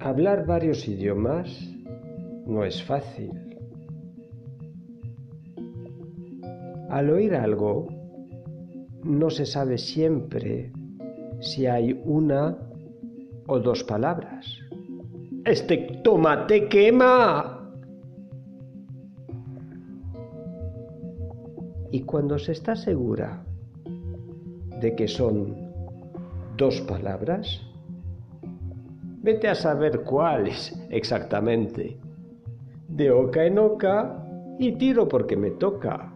Hablar varios idiomas no es fácil. Al oír algo, no se sabe siempre si hay una o dos palabras. Este tomate quema. Y cuando se está segura de que son dos palabras, Vete a saber cuáles exactamente. De oca en oca y tiro porque me toca.